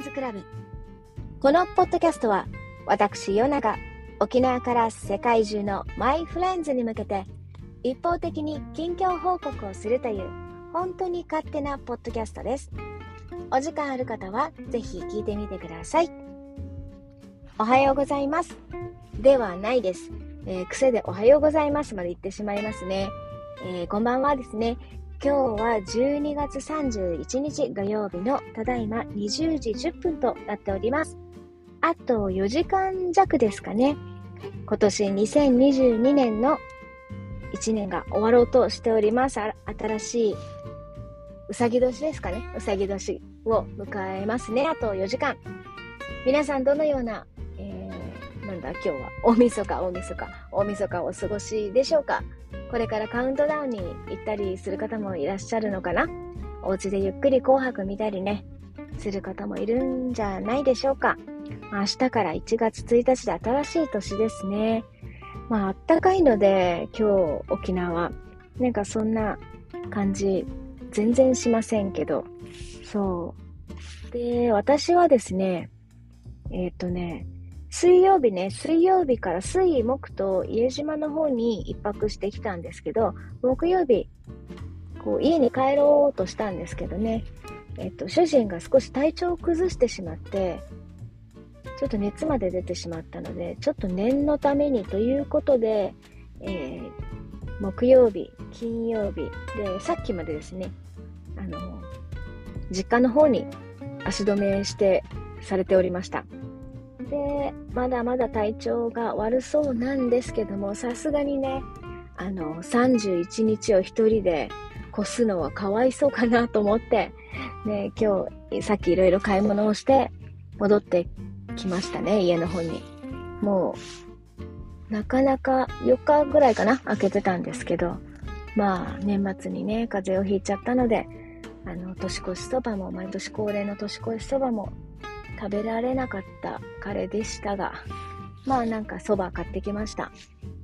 ズクラブ。このポッドキャストは、私、ヨナが沖縄から世界中のマイフレンズに向けて、一方的に近況報告をするという、本当に勝手なポッドキャストです。お時間ある方は、ぜひ聞いてみてください。おはようございます。ではないです。えー、癖でおはようございますまで言ってしまいますね。えー、こんばんはですね。今日は12月31日土曜日のただいま20時10分となっております。あと4時間弱ですかね。今年2022年の1年が終わろうとしております。新しいうさぎ年ですかね。うさぎ年を迎えますね。あと4時間。皆さんどのような、だ今日は大晦日、大晦日、大晦日お過ごしでしょうか？これからカウントダウンに行ったりする方もいらっしゃるのかな？お家でゆっくり紅白見たりね、する方もいるんじゃないでしょうか？明日から1月1日で新しい年ですね。まあ、あったかいので、今日沖縄、なんかそんな感じ、全然しませんけど、そう。で、私はですね、えっ、ー、とね、水曜日ね、水曜日から水木と家島の方に一泊してきたんですけど、木曜日、こう家に帰ろうとしたんですけどね、えっと、主人が少し体調を崩してしまって、ちょっと熱まで出てしまったので、ちょっと念のためにということで、えー、木曜日、金曜日、で、さっきまでですね、あの、実家の方に足止めしてされておりました。で、まだまだ体調が悪そうなんですけども、さすがにね、あの、31日を一人で越すのはかわいそうかなと思って、ね、今日、さっきいろいろ買い物をして、戻ってきましたね、家の方に。もう、なかなか4日ぐらいかな、開けてたんですけど、まあ、年末にね、風邪をひいちゃったので、あの、年越しそばも、毎年恒例の年越しそばも食べられなかった彼でしたが、まあなんか蕎麦買ってきました。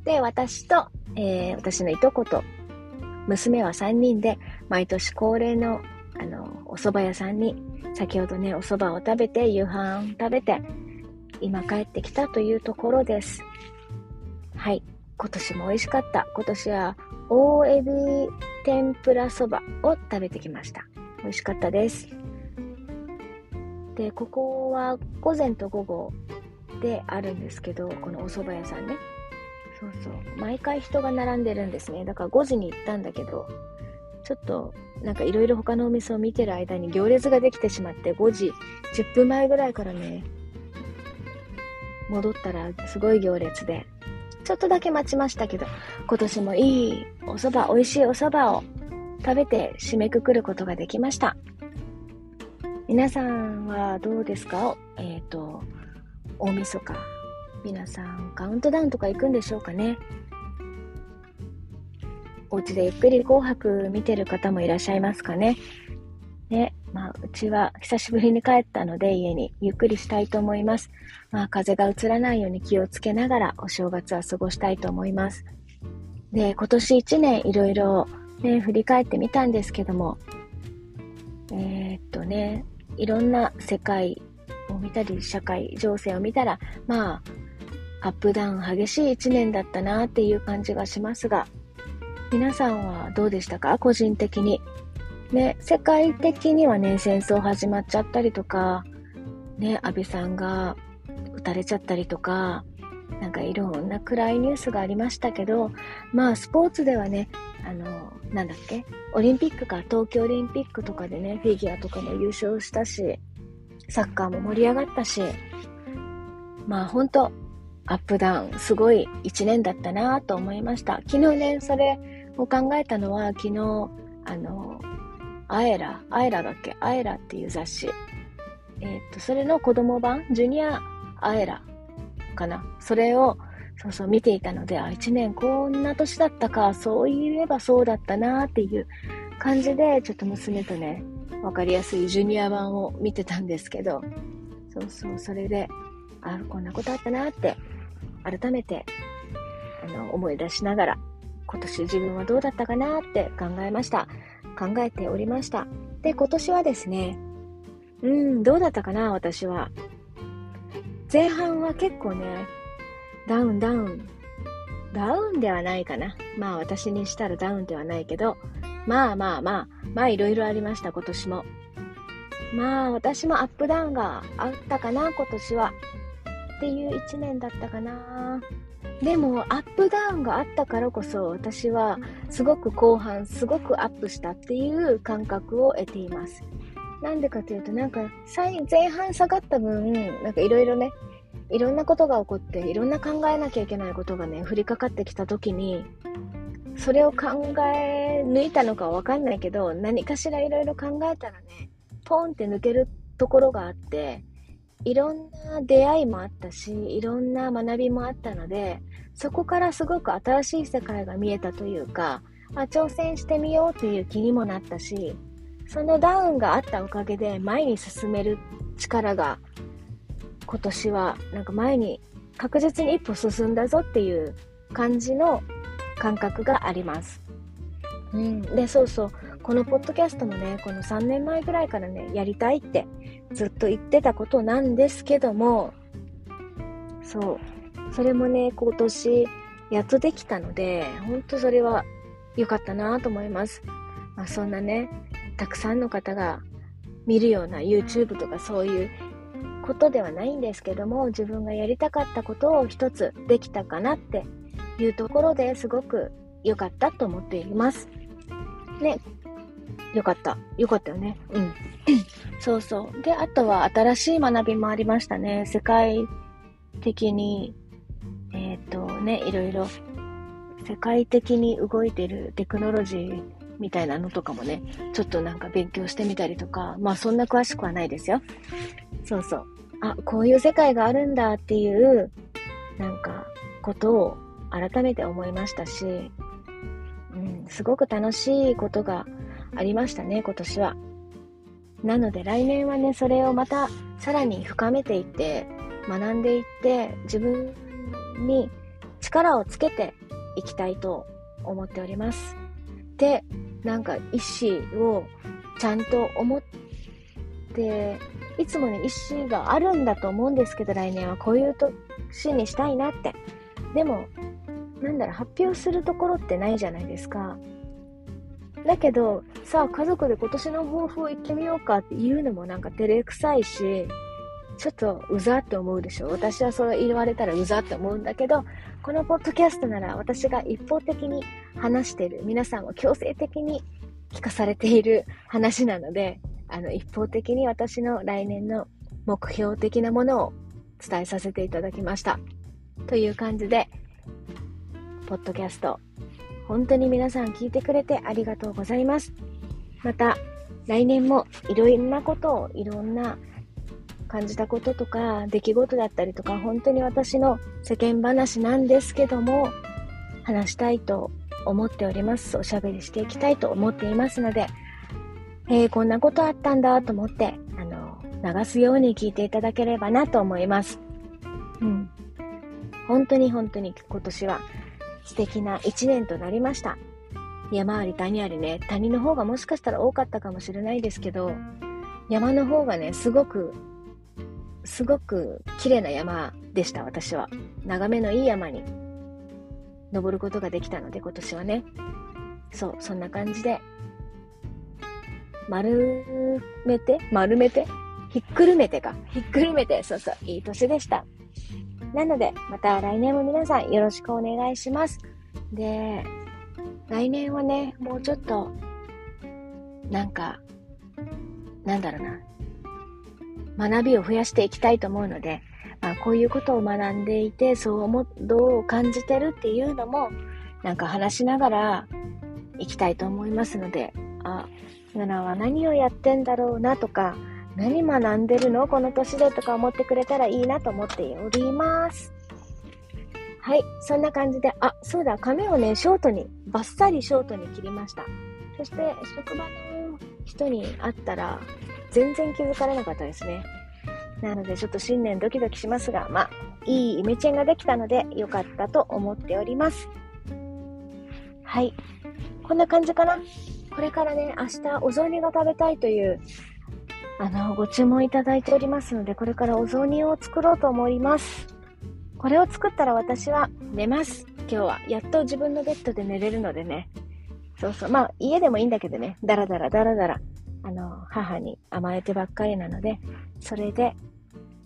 で、私と、えー、私のいとこと、娘は3人で、毎年恒例の、あの、お蕎麦屋さんに、先ほどね、お蕎麦を食べて、夕飯食べて、今帰ってきたというところです。はい。今年も美味しかった。今年は、大エビ天ぷらそばを食べてきました。美味しかったです。で、ここは午前と午後であるんですけど、このお蕎麦屋さんね。そうそう。毎回人が並んでるんですね。だから5時に行ったんだけど、ちょっとなんかいろいろ他のお店を見てる間に行列ができてしまって5時10分前ぐらいからね、戻ったらすごい行列で、ちょっとだけ待ちましたけど、今年もいいお蕎麦、美味しいお蕎麦を食べて締めくくることができました。皆さんはどうですか？えっ、ー、と、大晦日。皆さん、カウントダウンとか行くんでしょうかね？お家でゆっくり紅白見てる方もいらっしゃいますかね？ね、まあ、うちは久しぶりに帰ったので家にゆっくりしたいと思います。まあ、風が移らないように気をつけながらお正月は過ごしたいと思います。で、今年1年いろいろね、振り返ってみたんですけども、えー、っとね、いろんな世界を見たり、社会情勢を見たら、まあ、アップダウン激しい1年だったなっていう感じがしますが、皆さんはどうでしたか？個人的に。ね、世界的にはね、戦争始まっちゃったりとか、ね、安倍さんが撃たれちゃったりとか、なんかいろんな暗いニュースがありましたけど、まあスポーツではね、あの、なんだっけオリンピックか、東京オリンピックとかでね、フィギュアとかも優勝したし、サッカーも盛り上がったし、まあ本当アップダウン、すごい一年だったなと思いました。昨日ね、それを考えたのは、昨日、あの、アエラ、アエラだっけアエラっていう雑誌。えっ、と、それの子供版、ジュニアアエラかな。それをそうそう見ていたので、あ、一年こんな年だったか、そう言えばそうだったなっていう感じで、ちょっと娘とね、わかりやすいジュニア版を見てたんですけど、そうそう、それで、あ、こんなことあったなって、改めて、あの、思い出しながら、今年自分はどうだったかなって考えました。考えておりました。で、今年はですね、うん、どうだったかな、私は。前半は結構ね、ダウンダウン。ダウンではないかな。まあ私にしたらダウンではないけど、まあまあまあ、まあいろいろありました、今年も。まあ私もアップダウンがあったかな、今年は。っていう一年だったかな。でも、アップダウンがあったからこそ、私はすごく後半、すごくアップしたっていう感覚を得ています。なんでかというと、なんか、前半下がった分、なんかいろいろね、いろんなことが起こって、いろんな考えなきゃいけないことがね、降りかかってきた時に、それを考え抜いたのかわかんないけど、何かしらいろいろ考えたらね、ポンって抜けるところがあって、いろんな出会いもあったし、いろんな学びもあったので、そこからすごく新しい世界が見えたというか、あ挑戦してみようという気にもなったし、そのダウンがあったおかげで前に進める力が今年はなんか前に確実に一歩進んだぞっていう感じの感覚があります。うん、で、そうそう。このポッドキャストもね、この3年前ぐらいからね、やりたいってずっと言ってたことなんですけども、そう。それもね、今年やっとできたので、ほんとそれは良かったなと思います。まあ、そんなね、たくさんの方が見るような YouTube とかそういうことではないんですけども、自分がやりたかったことを一つできたかなっていうところですごく良かったと思っています。ね。よかった。よかったよね。うん。そうそう。で、あとは新しい学びもありましたね。世界的に、えっ、ー、とね、いろいろ世界的に動いてるテクノロジーみたいなのとかもね、ちょっとなんか勉強してみたりとか、まあそんな詳しくはないですよ。そうそう。あ、こういう世界があるんだっていう、なんか、ことを改めて思いましたし、うん、すごく楽しいことがありましたね、今年は。なので来年はね、それをまたさらに深めていって、学んでいって、自分に力をつけていきたいと思っております。で、なんか意思をちゃんと思って、いつもね、意思があるんだと思うんですけど、来年はこういう年にしたいなって。でも、なんだろう、発表するところってないじゃないですか。だけど、さあ家族で今年の抱負を言ってみようかって言うのもなんか照れくさいし、ちょっとうざって思うでしょ？私はそう言われたらうざって思うんだけど、このポッドキャストなら私が一方的に話してる、皆さんを強制的に聞かされている話なので、あの、一方的に私の来年の目標的なものを伝えさせていただきました。という感じで、ポッドキャスト本当に皆さん聞いてくれてありがとうございます。また、来年もいろんなことを、いろんな感じたこととか、出来事だったりとか、本当に私の世間話なんですけども、話したいと思っております。おしゃべりしていきたいと思っていますので、えー、こんなことあったんだと思って、あの、流すように聞いていただければなと思います。うん。本当に本当に今年は素敵な一年となりました。山あり谷ありね、谷の方がもしかしたら多かったかもしれないですけど、山の方がね、すごく、すごく綺麗な山でした、私は。眺めのいい山に登ることができたので、今年はね。そう、そんな感じで、丸めて、丸めて、ひっくるめてか。ひっくるめて、そうそう、いい年でした。なので、また来年も皆さんよろしくお願いします。で、来年はね、もうちょっと、なんか、なんだろうな、学びを増やしていきたいと思うので、まあ、こういうことを学んでいて、そう思、どう感じてるっていうのも、なんか話しながら行きたいと思いますので、あ、ヨナは何をやってんだろうなとか、何学んでるの？この年でとか思ってくれたらいいなと思っております。はい。そんな感じで、あ、そうだ、髪をね、ショートに、バッサリショートに切りました。そして、職場の人に会ったら、全然気づかれなかったですね。なので、ちょっと新年ドキドキしますが、まあ、いいイメチェンができたので、良かったと思っております。はい。こんな感じかな。これからね、明日お雑煮が食べたいというあの、ご注文いただいておりますので、これからお雑煮を作ろうと思います。これを作ったら私は寝ます。今日は。やっと自分のベッドで寝れるのでね。そうそう。まあ、家でもいいんだけどね。だらだらだらだら。あの、母に甘えてばっかりなので、それで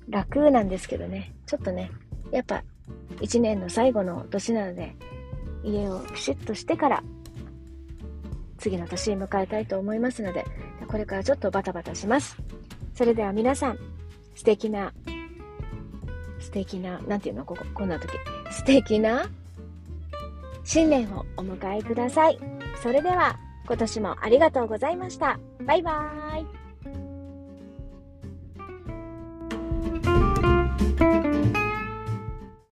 楽なんですけどね。ちょっとね、やっぱ、一年の最後の年なので、家をピシッとしてから、次の年迎えたいと思いますので、これからちょっとバタバタします。それでは皆さん、素敵な、素敵な、なんていうの？ここ、こんな時。素敵な新年をお迎えください。それでは、今年もありがとうございました。バイバーイ。